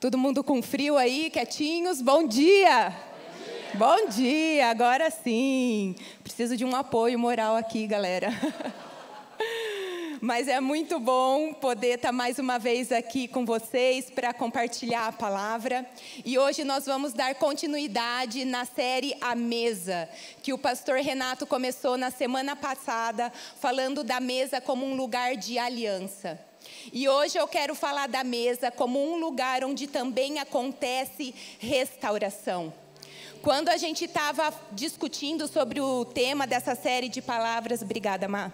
Todo mundo com frio aí, quietinhos? Bom dia! Bom dia, agora sim. Preciso de um apoio moral aqui, galera. Mas é muito bom poder estar mais uma vez aqui com vocês para compartilhar a palavra. E hoje nós vamos dar continuidade na série A Mesa, que o pastor Renato começou na semana passada, falando da mesa como um lugar de aliança. E hoje eu quero falar da mesa como um lugar onde também acontece restauração. Quando a gente estava discutindo sobre o tema dessa série de palavras, obrigada, Má.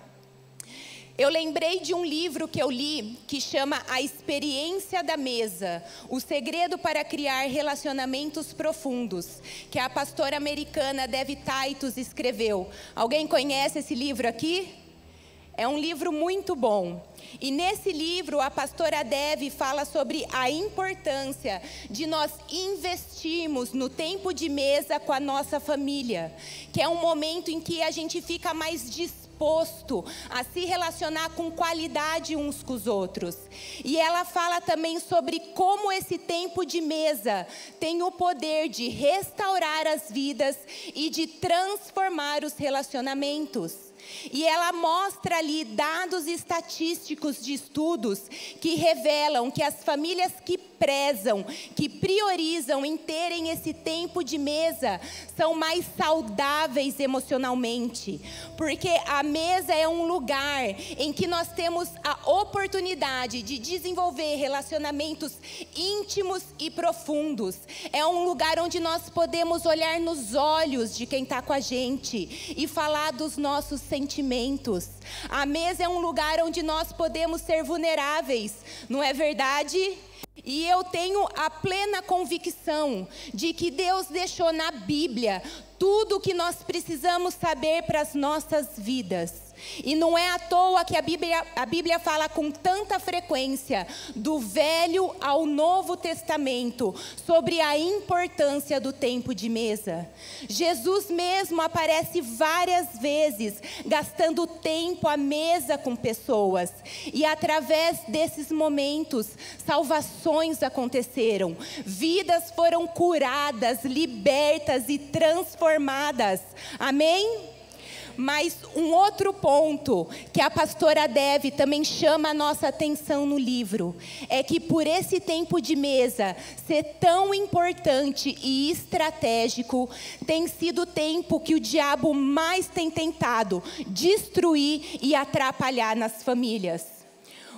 Eu lembrei de um livro que eu li que chama A Experiência da Mesa: O Segredo para Criar Relacionamentos Profundos, que a pastora americana Dev Titus escreveu. Alguém conhece esse livro aqui? É um livro muito bom. E nesse livro, a pastora Deve fala sobre a importância de nós investirmos no tempo de mesa com a nossa família, que é um momento em que a gente fica mais disposto a se relacionar com qualidade uns com os outros. E ela fala também sobre como esse tempo de mesa tem o poder de restaurar as vidas e de transformar os relacionamentos. E ela mostra ali dados estatísticos de estudos que revelam que as famílias que prezam, que priorizam em terem esse tempo de mesa, são mais saudáveis emocionalmente. Porque a mesa é um lugar em que nós temos a oportunidade de desenvolver relacionamentos íntimos e profundos. É um lugar onde nós podemos olhar nos olhos de quem está com a gente e falar dos nossos sentimentos. A mesa é um lugar onde nós podemos ser vulneráveis, não é verdade? E eu tenho a plena convicção de que Deus deixou na Bíblia tudo o que nós precisamos saber para as nossas vidas. E não é à toa que a Bíblia, a Bíblia fala com tanta frequência do Velho ao Novo Testamento sobre a importância do tempo de mesa. Jesus mesmo aparece várias vezes gastando tempo à mesa com pessoas. E através desses momentos, salvações aconteceram, vidas foram curadas, libertas e transformadas. Amém? Mas um outro ponto que a pastora Deve também chama a nossa atenção no livro é que por esse tempo de mesa ser tão importante e estratégico, tem sido o tempo que o diabo mais tem tentado destruir e atrapalhar nas famílias.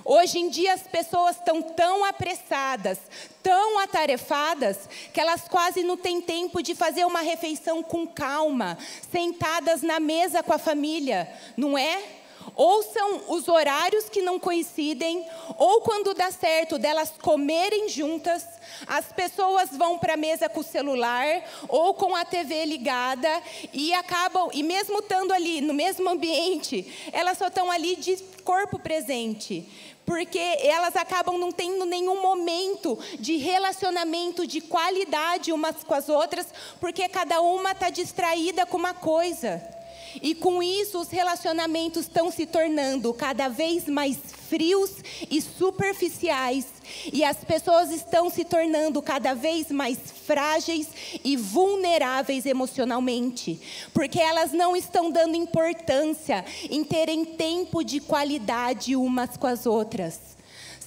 Hoje em dia as pessoas estão tão apressadas, tão atarefadas, que elas quase não têm tempo de fazer uma refeição com calma, sentadas na mesa com a família, não é? Ou são os horários que não coincidem, ou quando dá certo delas comerem juntas, as pessoas vão para a mesa com o celular ou com a TV ligada e acabam, e mesmo estando ali no mesmo ambiente, elas só estão ali de corpo presente porque elas acabam não tendo nenhum momento de relacionamento de qualidade umas com as outras, porque cada uma está distraída com uma coisa. E com isso, os relacionamentos estão se tornando cada vez mais frios e superficiais. E as pessoas estão se tornando cada vez mais frágeis e vulneráveis emocionalmente, porque elas não estão dando importância em terem tempo de qualidade umas com as outras.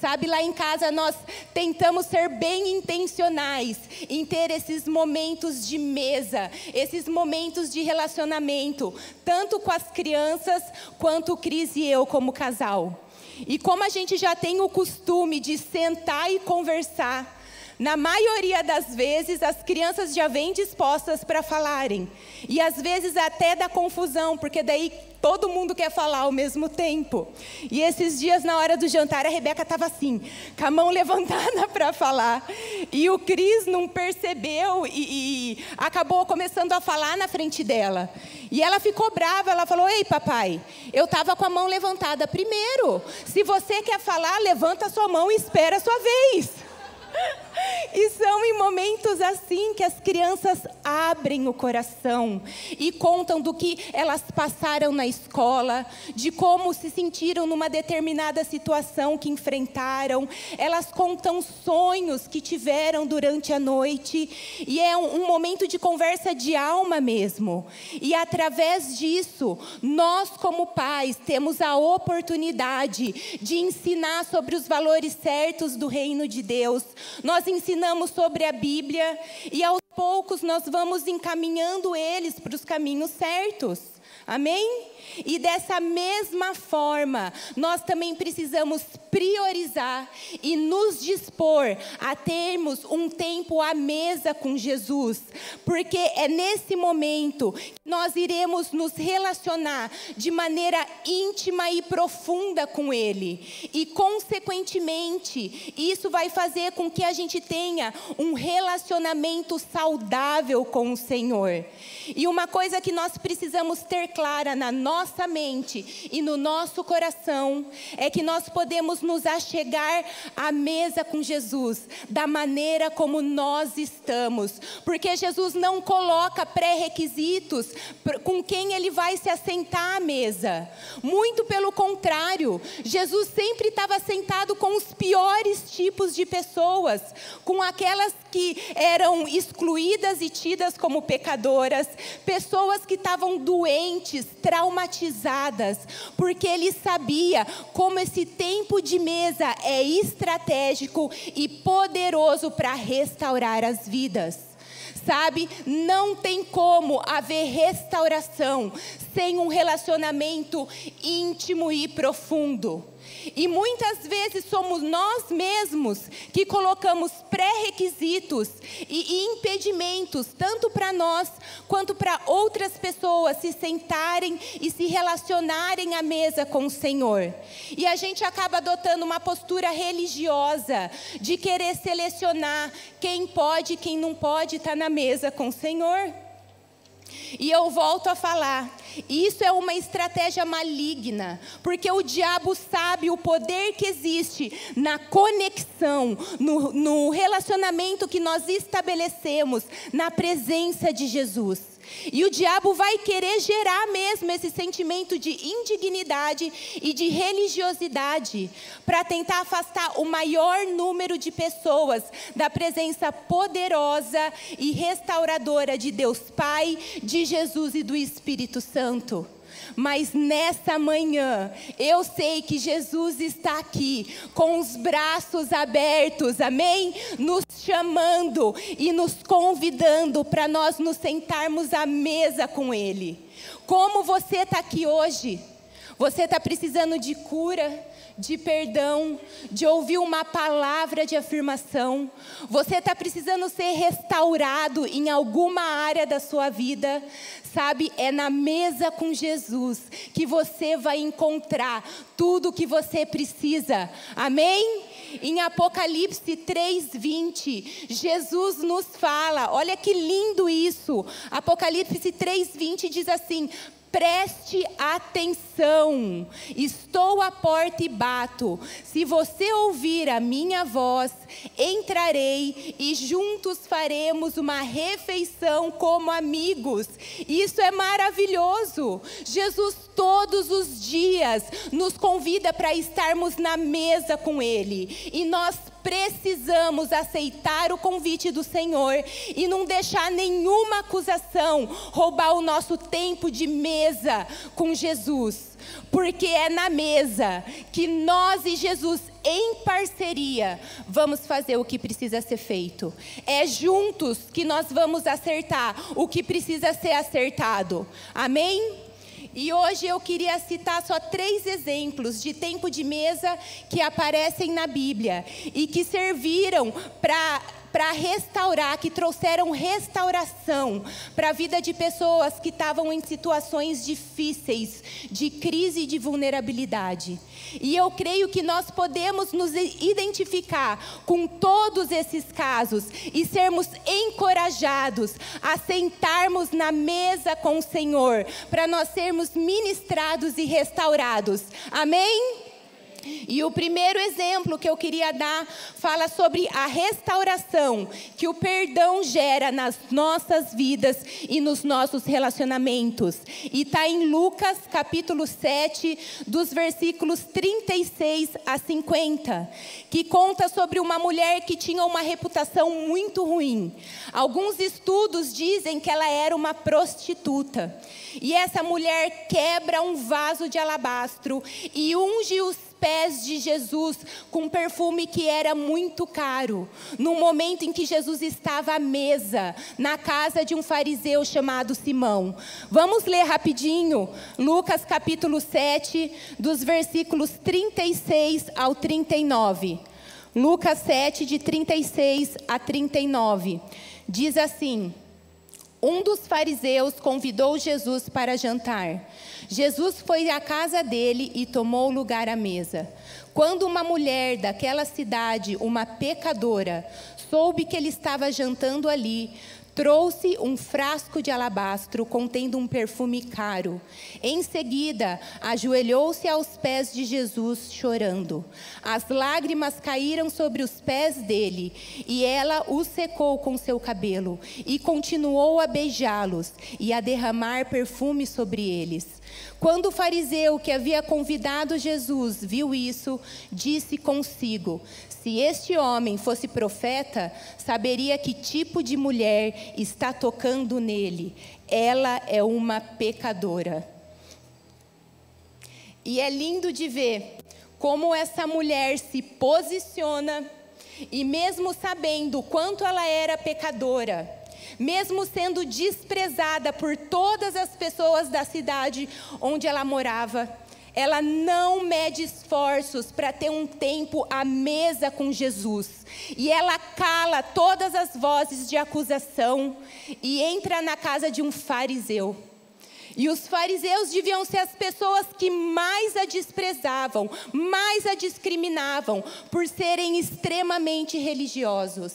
Sabe, lá em casa nós tentamos ser bem intencionais em ter esses momentos de mesa, esses momentos de relacionamento, tanto com as crianças quanto o Cris e eu como casal. E como a gente já tem o costume de sentar e conversar, na maioria das vezes, as crianças já vêm dispostas para falarem. E às vezes até dá confusão, porque daí todo mundo quer falar ao mesmo tempo. E esses dias, na hora do jantar, a Rebeca estava assim, com a mão levantada para falar. E o Cris não percebeu e, e acabou começando a falar na frente dela. E ela ficou brava, ela falou: Ei, papai, eu estava com a mão levantada primeiro. Se você quer falar, levanta a sua mão e espera a sua vez. Momentos assim que as crianças abrem o coração e contam do que elas passaram na escola, de como se sentiram numa determinada situação que enfrentaram. Elas contam sonhos que tiveram durante a noite e é um, um momento de conversa de alma mesmo. E através disso, nós como pais temos a oportunidade de ensinar sobre os valores certos do reino de Deus. Nós ensinamos sobre a Bíblia e aos poucos nós vamos encaminhando eles para os caminhos certos. Amém? E dessa mesma forma, nós também precisamos priorizar e nos dispor a termos um tempo à mesa com Jesus, porque é nesse momento que nós iremos nos relacionar de maneira íntima e profunda com Ele, e consequentemente, isso vai fazer com que a gente tenha um relacionamento saudável com o Senhor. E uma coisa que nós precisamos ter clara na nossa mente e no nosso coração é que nós podemos nos achegar à mesa com Jesus da maneira como nós estamos, porque Jesus não coloca pré-requisitos com quem ele vai se assentar à mesa. Muito pelo contrário, Jesus sempre estava sentado com os piores tipos de pessoas, com aquelas que eram excluídas e tidas como pecadoras, pessoas que estavam doentes, traumatizadas, porque ele sabia como esse tempo de mesa é estratégico e poderoso para restaurar as vidas sabe? Não tem como haver restauração sem um relacionamento íntimo e profundo. E muitas vezes somos nós mesmos que colocamos pré-requisitos e impedimentos, tanto para nós quanto para outras pessoas se sentarem e se relacionarem à mesa com o Senhor. E a gente acaba adotando uma postura religiosa de querer selecionar quem pode e quem não pode estar na mesa com o Senhor. E eu volto a falar, isso é uma estratégia maligna, porque o diabo sabe o poder que existe na conexão, no, no relacionamento que nós estabelecemos na presença de Jesus. E o diabo vai querer gerar mesmo esse sentimento de indignidade e de religiosidade para tentar afastar o maior número de pessoas da presença poderosa e restauradora de Deus Pai, de Jesus e do Espírito Santo. Mas nessa manhã, eu sei que Jesus está aqui, com os braços abertos, amém? Nos chamando e nos convidando para nós nos sentarmos à mesa com Ele. Como você está aqui hoje? Você está precisando de cura? De perdão, de ouvir uma palavra de afirmação. Você está precisando ser restaurado em alguma área da sua vida. Sabe, é na mesa com Jesus que você vai encontrar tudo o que você precisa. Amém? Em Apocalipse 3:20, Jesus nos fala, olha que lindo isso. Apocalipse 3:20 diz assim: Preste atenção, estou à porta e bato. Se você ouvir a minha voz, entrarei e juntos faremos uma refeição como amigos. Isso é maravilhoso. Jesus todos os dias nos convida para estarmos na mesa com Ele. E nós precisamos aceitar o convite do Senhor e não deixar nenhuma acusação roubar o nosso tempo de mesa com Jesus. Porque é na mesa que nós e Jesus, em parceria, vamos fazer o que precisa ser feito. É juntos que nós vamos acertar o que precisa ser acertado. Amém? E hoje eu queria citar só três exemplos de tempo de mesa que aparecem na Bíblia e que serviram para para restaurar, que trouxeram restauração para a vida de pessoas que estavam em situações difíceis, de crise e de vulnerabilidade. E eu creio que nós podemos nos identificar com todos esses casos e sermos encorajados a sentarmos na mesa com o Senhor, para nós sermos ministrados e restaurados. Amém? E o primeiro exemplo que eu queria dar fala sobre a restauração que o perdão gera nas nossas vidas e nos nossos relacionamentos. E está em Lucas capítulo 7, dos versículos 36 a 50, que conta sobre uma mulher que tinha uma reputação muito ruim. Alguns estudos dizem que ela era uma prostituta. E essa mulher quebra um vaso de alabastro e unge os pés de Jesus com um perfume que era muito caro, no momento em que Jesus estava à mesa, na casa de um fariseu chamado Simão. Vamos ler rapidinho, Lucas capítulo 7, dos versículos 36 ao 39. Lucas 7, de 36 a 39. Diz assim: Um dos fariseus convidou Jesus para jantar. Jesus foi à casa dele e tomou lugar à mesa. Quando uma mulher daquela cidade, uma pecadora, soube que ele estava jantando ali, trouxe um frasco de alabastro contendo um perfume caro. Em seguida, ajoelhou-se aos pés de Jesus, chorando. As lágrimas caíram sobre os pés dele, e ela os secou com seu cabelo, e continuou a beijá-los e a derramar perfume sobre eles. Quando o fariseu que havia convidado Jesus viu isso, disse consigo: Se este homem fosse profeta, saberia que tipo de mulher está tocando nele. Ela é uma pecadora. E é lindo de ver como essa mulher se posiciona e mesmo sabendo o quanto ela era pecadora, mesmo sendo desprezada por todas as pessoas da cidade onde ela morava, ela não mede esforços para ter um tempo à mesa com Jesus. E ela cala todas as vozes de acusação e entra na casa de um fariseu. E os fariseus deviam ser as pessoas que mais a desprezavam, mais a discriminavam, por serem extremamente religiosos.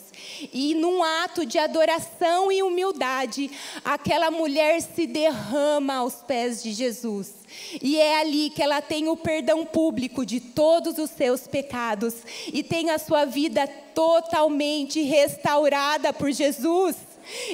E num ato de adoração e humildade, aquela mulher se derrama aos pés de Jesus. E é ali que ela tem o perdão público de todos os seus pecados e tem a sua vida totalmente restaurada por Jesus.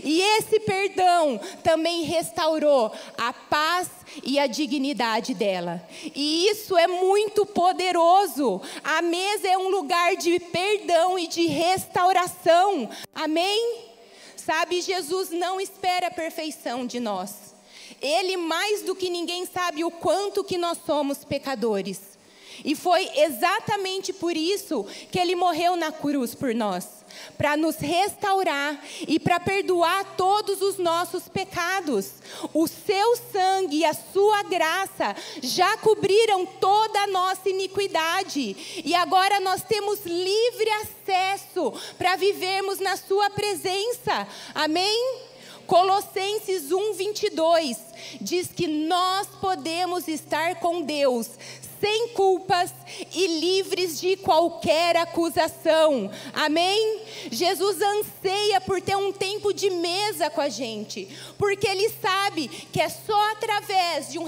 E esse perdão também restaurou a paz e a dignidade dela. E isso é muito poderoso. A mesa é um lugar de perdão e de restauração. Amém? Sabe, Jesus não espera a perfeição de nós. Ele mais do que ninguém sabe o quanto que nós somos pecadores. E foi exatamente por isso que ele morreu na cruz por nós para nos restaurar e para perdoar todos os nossos pecados. O seu sangue e a sua graça já cobriram toda a nossa iniquidade e agora nós temos livre acesso para vivermos na sua presença. Amém? Colossenses 1, 22 diz que nós podemos estar com Deus sem culpas e livres de qualquer acusação. Amém? Jesus anseia por ter um tempo de mesa com a gente, porque Ele sabe que é só através de um,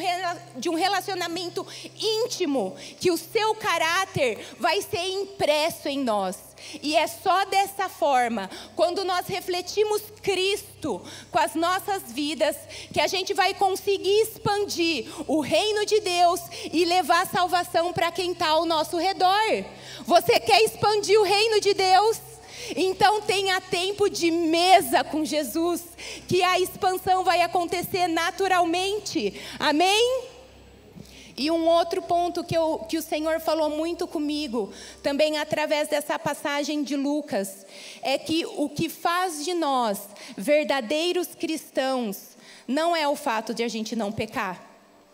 de um relacionamento íntimo que o seu caráter vai ser impresso em nós. E é só dessa forma, quando nós refletimos Cristo com as nossas vidas, que a gente vai conseguir expandir o reino de Deus e levar salvação para quem está ao nosso redor. Você quer expandir o reino de Deus? Então tenha tempo de mesa com Jesus, que a expansão vai acontecer naturalmente. Amém? E um outro ponto que, eu, que o Senhor falou muito comigo, também através dessa passagem de Lucas, é que o que faz de nós verdadeiros cristãos não é o fato de a gente não pecar,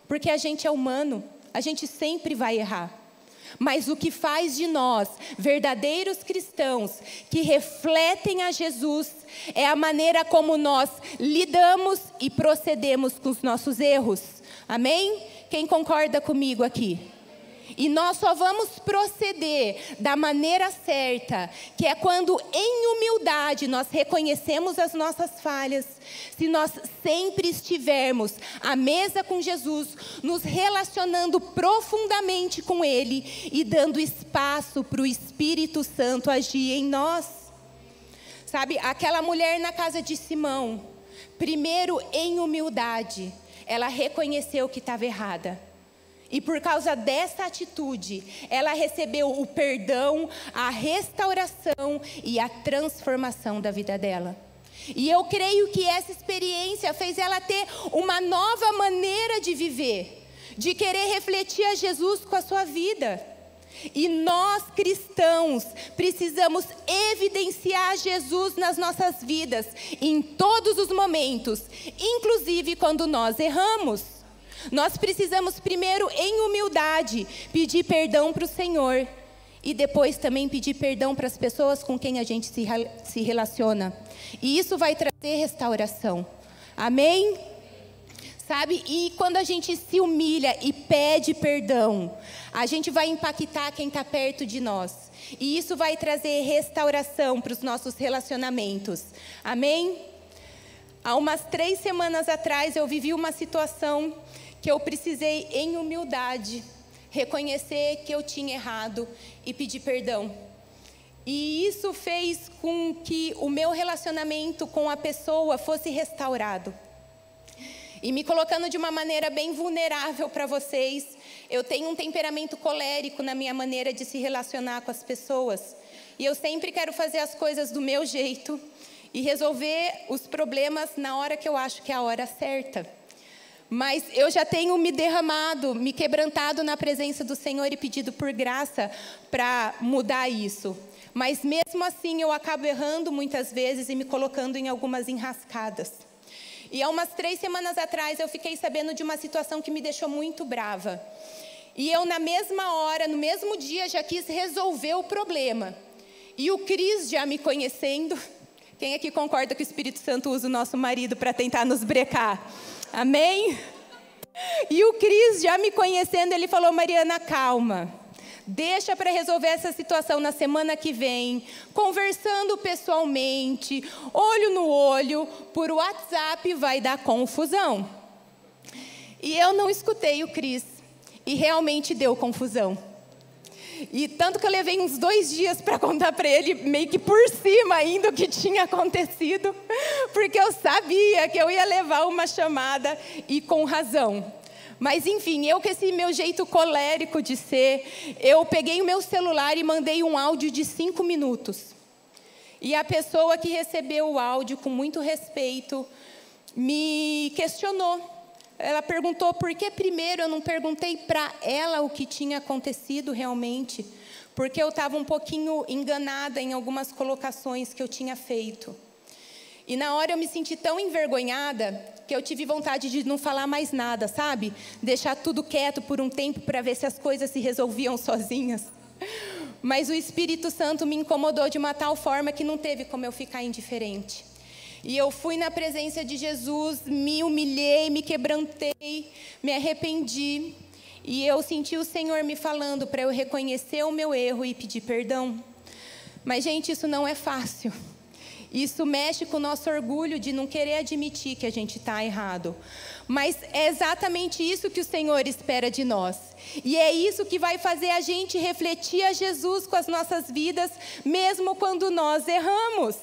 porque a gente é humano, a gente sempre vai errar. Mas o que faz de nós verdadeiros cristãos que refletem a Jesus é a maneira como nós lidamos e procedemos com os nossos erros. Amém? Quem concorda comigo aqui? E nós só vamos proceder da maneira certa, que é quando em humildade nós reconhecemos as nossas falhas, se nós sempre estivermos à mesa com Jesus, nos relacionando profundamente com Ele e dando espaço para o Espírito Santo agir em nós. Sabe, aquela mulher na casa de Simão, primeiro em humildade, ela reconheceu que estava errada. E por causa dessa atitude, ela recebeu o perdão, a restauração e a transformação da vida dela. E eu creio que essa experiência fez ela ter uma nova maneira de viver, de querer refletir a Jesus com a sua vida. E nós cristãos precisamos evidenciar Jesus nas nossas vidas, em todos os momentos, inclusive quando nós erramos. Nós precisamos primeiro, em humildade, pedir perdão para o Senhor. E depois também pedir perdão para as pessoas com quem a gente se, relaciona. E isso vai trazer restauração. Amém? Sabe? E quando a gente se humilha e pede perdão, a gente vai impactar quem está perto de nós. E isso vai trazer restauração para os nossos relacionamentos. Amém? Há umas três semanas atrás eu vivi uma situação que eu precisei, em humildade, reconhecer que eu tinha errado e pedir perdão. E isso fez com que o meu relacionamento com a pessoa fosse restaurado. E me colocando de uma maneira bem vulnerável para vocês, eu tenho um temperamento colérico na minha maneira de se relacionar com as pessoas. E eu sempre quero fazer as coisas do meu jeito e resolver os problemas na hora que eu acho que é a hora certa. Mas eu já tenho me derramado, me quebrantado na presença do Senhor e pedido por graça para mudar isso. Mas mesmo assim eu acabo errando muitas vezes e me colocando em algumas enrascadas. E há umas três semanas atrás eu fiquei sabendo de uma situação que me deixou muito brava. E eu, na mesma hora, no mesmo dia, já quis resolver o problema. E o Cris, já me conhecendo, quem aqui concorda que o Espírito Santo usa o nosso marido para tentar nos brecar? Amém? E o Cris, já me conhecendo, ele falou: Mariana, calma. Deixa para resolver essa situação na semana que vem, conversando pessoalmente, olho no olho, por WhatsApp vai dar confusão. E eu não escutei o Cris, e realmente deu confusão. E tanto que eu levei uns dois dias para contar para ele, meio que por cima ainda, o que tinha acontecido, porque eu sabia que eu ia levar uma chamada e com razão. Mas enfim, eu com esse meu jeito colérico de ser, eu peguei o meu celular e mandei um áudio de cinco minutos. E a pessoa que recebeu o áudio, com muito respeito, me questionou ela perguntou por que primeiro eu não perguntei para ela o que tinha acontecido realmente, porque eu estava um pouquinho enganada em algumas colocações que eu tinha feito. E na hora eu me senti tão envergonhada que eu tive vontade de não falar mais nada, sabe? Deixar tudo quieto por um tempo para ver se as coisas se resolviam sozinhas. Mas o Espírito Santo me incomodou de uma tal forma que não teve como eu ficar indiferente. E eu fui na presença de Jesus, me humilhei, me quebrantei, me arrependi. E eu senti o Senhor me falando para eu reconhecer o meu erro e pedir perdão. Mas, gente, isso não é fácil. Isso mexe com o nosso orgulho de não querer admitir que a gente está errado. Mas é exatamente isso que o Senhor espera de nós. E é isso que vai fazer a gente refletir a Jesus com as nossas vidas, mesmo quando nós erramos.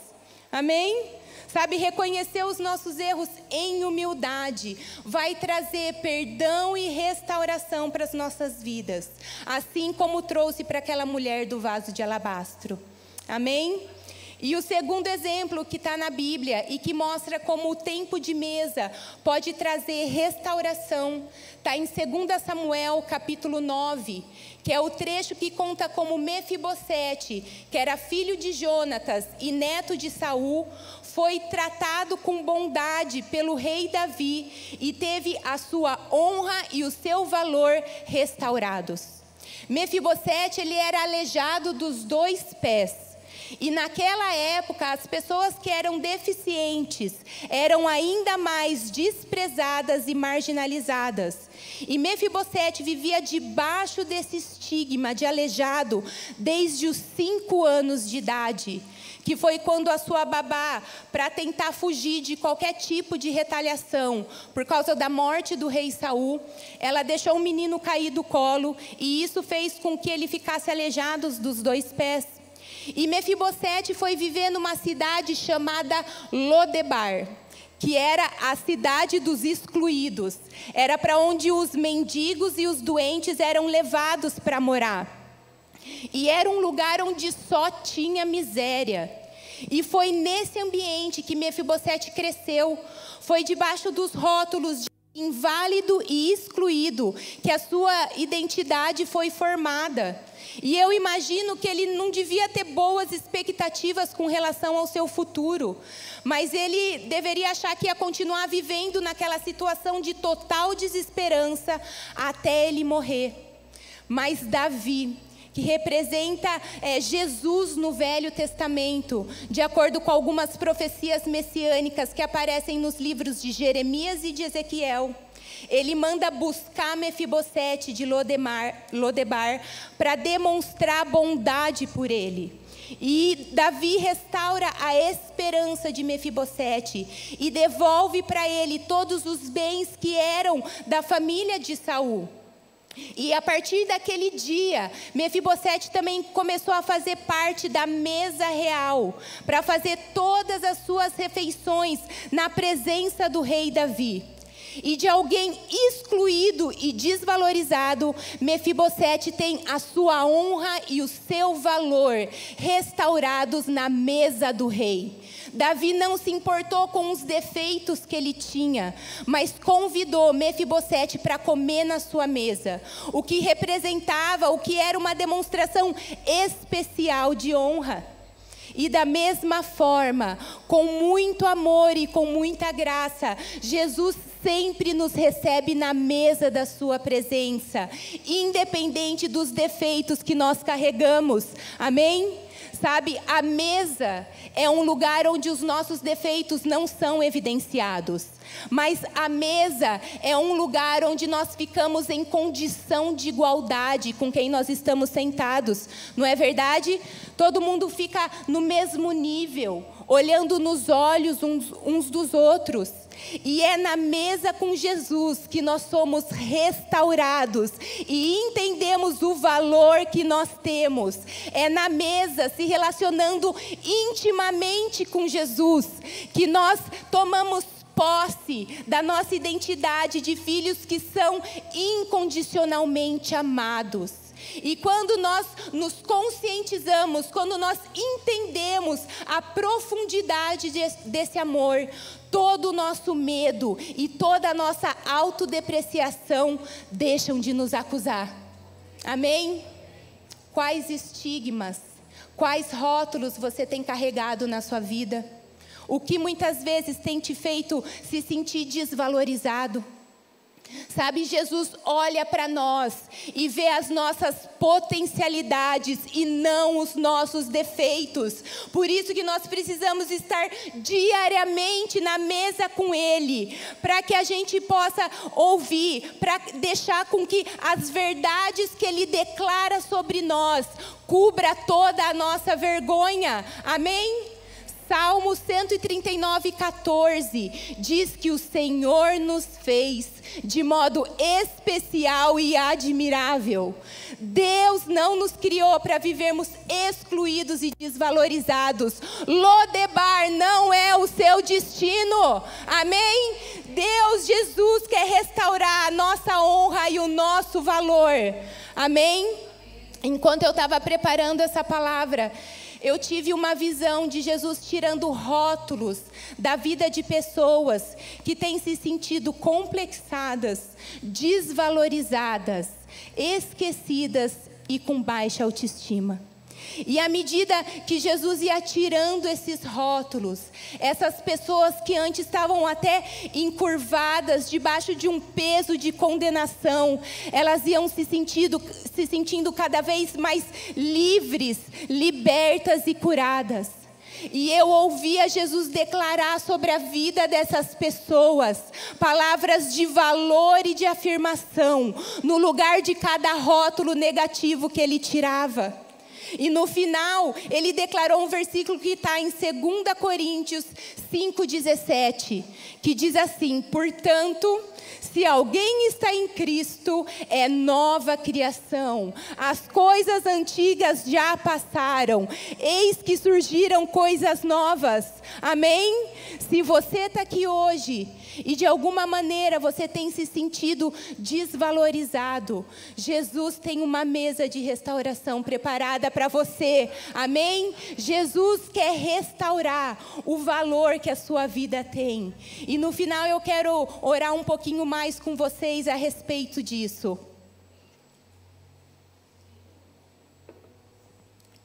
Amém? Sabe, reconhecer os nossos erros em humildade vai trazer perdão e restauração para as nossas vidas, assim como trouxe para aquela mulher do vaso de alabastro. Amém? E o segundo exemplo que está na Bíblia e que mostra como o tempo de mesa pode trazer restauração, está em 2 Samuel capítulo 9, que é o trecho que conta como Mefibosete, que era filho de Jonatas e neto de Saul, foi tratado com bondade pelo rei Davi e teve a sua honra e o seu valor restaurados. Mefibosete, ele era aleijado dos dois pés. E naquela época, as pessoas que eram deficientes eram ainda mais desprezadas e marginalizadas. E Mefibosete vivia debaixo desse estigma de aleijado desde os cinco anos de idade que foi quando a sua babá, para tentar fugir de qualquer tipo de retaliação, por causa da morte do rei Saul, ela deixou o menino cair do colo e isso fez com que ele ficasse aleijado dos dois pés. E Mefibosete foi viver numa cidade chamada Lodebar que era a cidade dos excluídos. Era para onde os mendigos e os doentes eram levados para morar. E era um lugar onde só tinha miséria. E foi nesse ambiente que Mefibosete cresceu. Foi debaixo dos rótulos inválido e excluído que a sua identidade foi formada. E eu imagino que ele não devia ter boas expectativas com relação ao seu futuro, mas ele deveria achar que ia continuar vivendo naquela situação de total desesperança até ele morrer. Mas Davi, que representa é, Jesus no Velho Testamento, de acordo com algumas profecias messiânicas que aparecem nos livros de Jeremias e de Ezequiel. Ele manda buscar Mefibosete de Lodemar, Lodebar para demonstrar bondade por ele. E Davi restaura a esperança de Mefibosete e devolve para ele todos os bens que eram da família de Saul. E a partir daquele dia, Mefibosete também começou a fazer parte da mesa real, para fazer todas as suas refeições na presença do rei Davi. E de alguém excluído e desvalorizado, Mefibosete tem a sua honra e o seu valor restaurados na mesa do rei. Davi não se importou com os defeitos que ele tinha, mas convidou Mefibosete para comer na sua mesa, o que representava, o que era uma demonstração especial de honra. E da mesma forma, com muito amor e com muita graça, Jesus sempre nos recebe na mesa da Sua presença, independente dos defeitos que nós carregamos. Amém? Sabe, a mesa é um lugar onde os nossos defeitos não são evidenciados. Mas a mesa é um lugar onde nós ficamos em condição de igualdade com quem nós estamos sentados. Não é verdade? Todo mundo fica no mesmo nível, olhando nos olhos uns, uns dos outros. E é na mesa com Jesus que nós somos restaurados e entendemos o valor que nós temos. É na mesa, se relacionando intimamente com Jesus, que nós tomamos posse da nossa identidade de filhos que são incondicionalmente amados. E quando nós nos conscientizamos, quando nós entendemos a profundidade desse amor, todo o nosso medo e toda a nossa autodepreciação deixam de nos acusar. Amém? Quais estigmas, quais rótulos você tem carregado na sua vida? O que muitas vezes tem te feito se sentir desvalorizado? Sabe, Jesus olha para nós e vê as nossas potencialidades e não os nossos defeitos. Por isso que nós precisamos estar diariamente na mesa com Ele, para que a gente possa ouvir, para deixar com que as verdades que Ele declara sobre nós cubra toda a nossa vergonha. Amém? Salmo 139, 14 diz que o Senhor nos fez de modo especial e admirável. Deus não nos criou para vivermos excluídos e desvalorizados. Lodebar não é o seu destino. Amém? Deus, Jesus quer restaurar a nossa honra e o nosso valor. Amém? Enquanto eu estava preparando essa palavra, eu tive uma visão de Jesus tirando rótulos da vida de pessoas que têm se sentido complexadas, desvalorizadas, esquecidas e com baixa autoestima. E à medida que Jesus ia tirando esses rótulos, Essas pessoas que antes estavam até encurvadas, debaixo de um peso de condenação, elas iam se sentindo, se sentindo cada vez mais livres, libertas e curadas. E eu ouvia Jesus declarar sobre a vida dessas pessoas palavras de valor e de afirmação, no lugar de cada rótulo negativo que ele tirava. E no final, ele declarou um versículo que está em 2 Coríntios 5,17, que diz assim: Portanto, se alguém está em Cristo, é nova criação. As coisas antigas já passaram, eis que surgiram coisas novas. Amém? Se você está aqui hoje e de alguma maneira você tem se sentido desvalorizado, Jesus tem uma mesa de restauração preparada para você. Amém? Jesus quer restaurar o valor que a sua vida tem. E no final eu quero orar um pouquinho mais com vocês a respeito disso.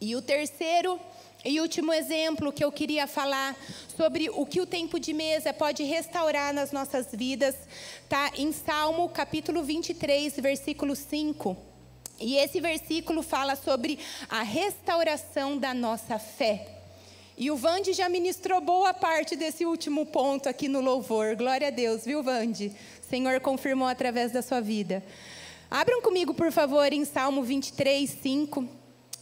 E o terceiro e último exemplo que eu queria falar sobre o que o tempo de mesa pode restaurar nas nossas vidas, está em Salmo capítulo 23, versículo 5. E esse versículo fala sobre a restauração da nossa fé. E o Vande já ministrou boa parte desse último ponto aqui no louvor. Glória a Deus, viu, Vande? Senhor confirmou através da sua vida. Abram comigo, por favor, em Salmo 23, 5.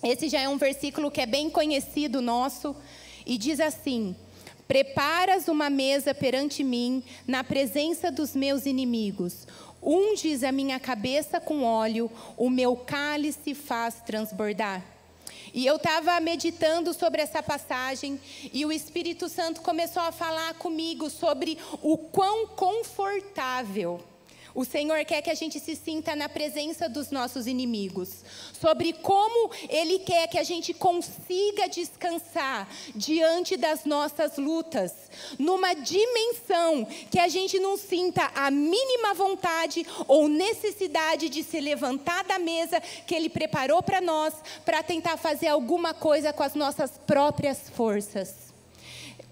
Esse já é um versículo que é bem conhecido nosso e diz assim: Preparas uma mesa perante mim na presença dos meus inimigos. Unges a minha cabeça com óleo, o meu cálice faz transbordar. E eu estava meditando sobre essa passagem e o Espírito Santo começou a falar comigo sobre o quão confortável o Senhor quer que a gente se sinta na presença dos nossos inimigos, sobre como Ele quer que a gente consiga descansar diante das nossas lutas, numa dimensão que a gente não sinta a mínima vontade ou necessidade de se levantar da mesa que Ele preparou para nós, para tentar fazer alguma coisa com as nossas próprias forças.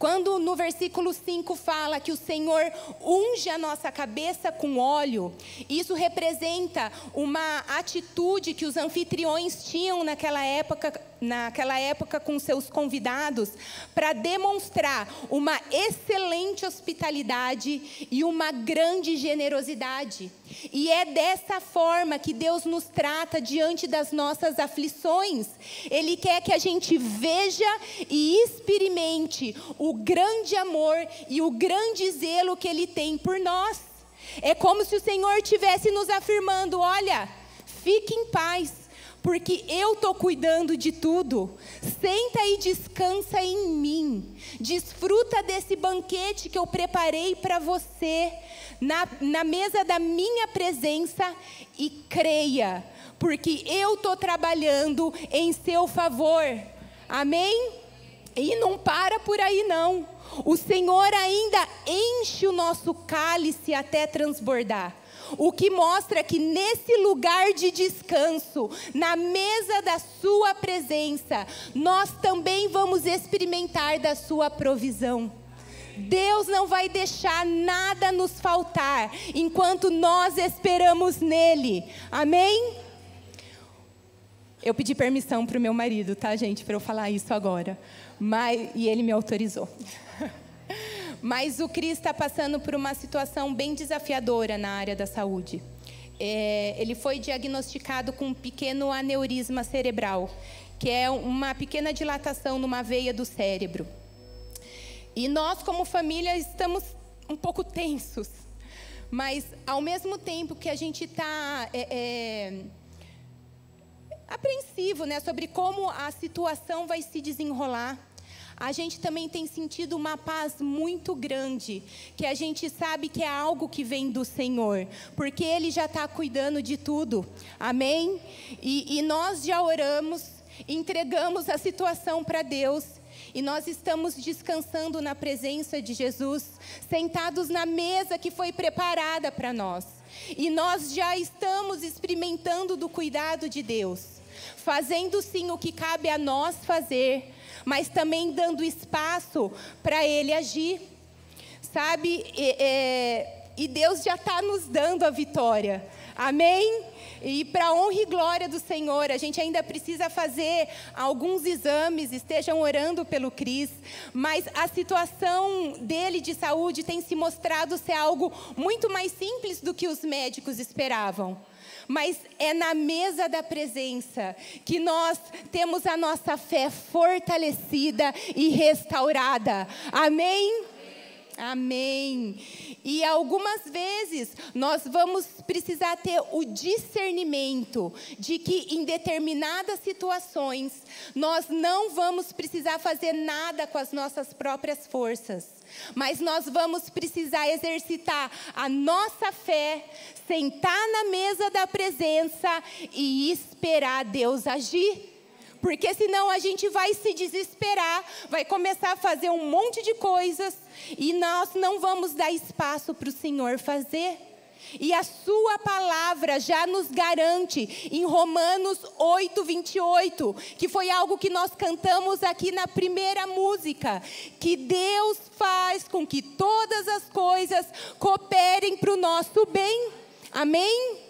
Quando no versículo 5 fala que o Senhor unge a nossa cabeça com óleo, isso representa uma atitude que os anfitriões tinham naquela época naquela época com seus convidados para demonstrar uma excelente hospitalidade e uma grande generosidade. E é dessa forma que Deus nos trata diante das nossas aflições. Ele quer que a gente veja e experimente o grande amor e o grande zelo que Ele tem por nós. É como se o Senhor estivesse nos afirmando: olha, fique em paz porque eu estou cuidando de tudo. Senta e descansa em mim. Desfruta desse banquete que eu preparei para você, na, na mesa da minha presença, e creia, porque eu estou trabalhando em seu favor. Amém? E não para por aí, não. O Senhor ainda enche o nosso cálice até transbordar. O que mostra que nesse lugar de descanso, na mesa da Sua presença, nós também vamos experimentar da Sua provisão. Deus não vai deixar nada nos faltar enquanto nós esperamos nele. Amém? Eu pedi permissão para o meu marido, tá, gente, para eu falar isso agora. Mas, e ele me autorizou. Mas o Cris está passando por uma situação bem desafiadora na área da saúde. É, ele foi diagnosticado com um pequeno aneurisma cerebral, que é uma pequena dilatação numa veia do cérebro. E nós, como família, estamos um pouco tensos. Mas, ao mesmo tempo que a gente está é, é, apreensivo né, sobre como a situação vai se desenrolar, a gente também tem sentido uma paz muito grande, que a gente sabe que é algo que vem do Senhor, porque Ele já está cuidando de tudo, amém? E, e nós já oramos, entregamos a situação para Deus, e nós estamos descansando na presença de Jesus, sentados na mesa que foi preparada para nós. E nós já estamos experimentando do cuidado de Deus, fazendo sim o que cabe a nós fazer, mas também dando espaço para Ele agir. Sabe? E, é, e Deus já está nos dando a vitória. Amém? E para honra e glória do Senhor, a gente ainda precisa fazer alguns exames, estejam orando pelo Cris, mas a situação dele de saúde tem se mostrado ser algo muito mais simples do que os médicos esperavam mas é na mesa da presença que nós temos a nossa fé fortalecida e restaurada. Amém? Amém. E algumas vezes nós vamos precisar ter o discernimento de que em determinadas situações nós não vamos precisar fazer nada com as nossas próprias forças, mas nós vamos precisar exercitar a nossa fé, sentar na mesa da presença e esperar Deus agir. Porque senão a gente vai se desesperar, vai começar a fazer um monte de coisas e nós não vamos dar espaço para o Senhor fazer. E a sua palavra já nos garante em Romanos 8, 28, que foi algo que nós cantamos aqui na primeira música, que Deus faz com que todas as coisas cooperem para o nosso bem. Amém?